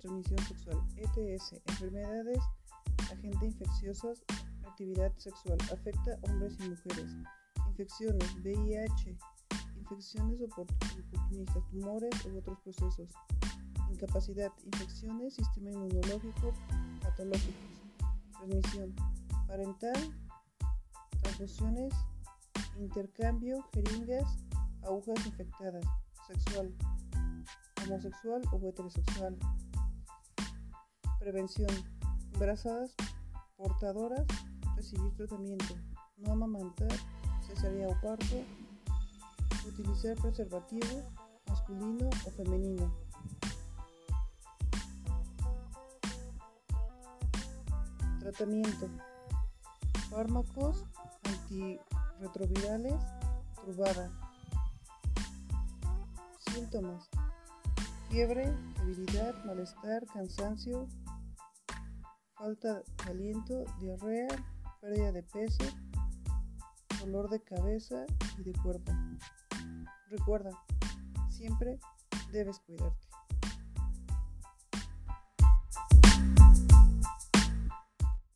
transmisión sexual, ETS, enfermedades, agentes infecciosos, actividad sexual, afecta a hombres y mujeres, infecciones, VIH, infecciones oportunistas, tumores u otros procesos, incapacidad, infecciones, sistema inmunológico, patológicos, transmisión, parental, transfusiones, intercambio, jeringas, agujas infectadas, sexual, homosexual o heterosexual, prevención, embarazadas, portadoras, recibir tratamiento, no amamantar, cesárea o parto, utilizar preservativo masculino o femenino. Tratamiento. Fármacos antirretrovirales, trubada. Síntomas. Fiebre, debilidad, malestar, cansancio, falta de aliento, diarrea, pérdida de peso, dolor de cabeza y de cuerpo. Recuerda, siempre debes cuidarte.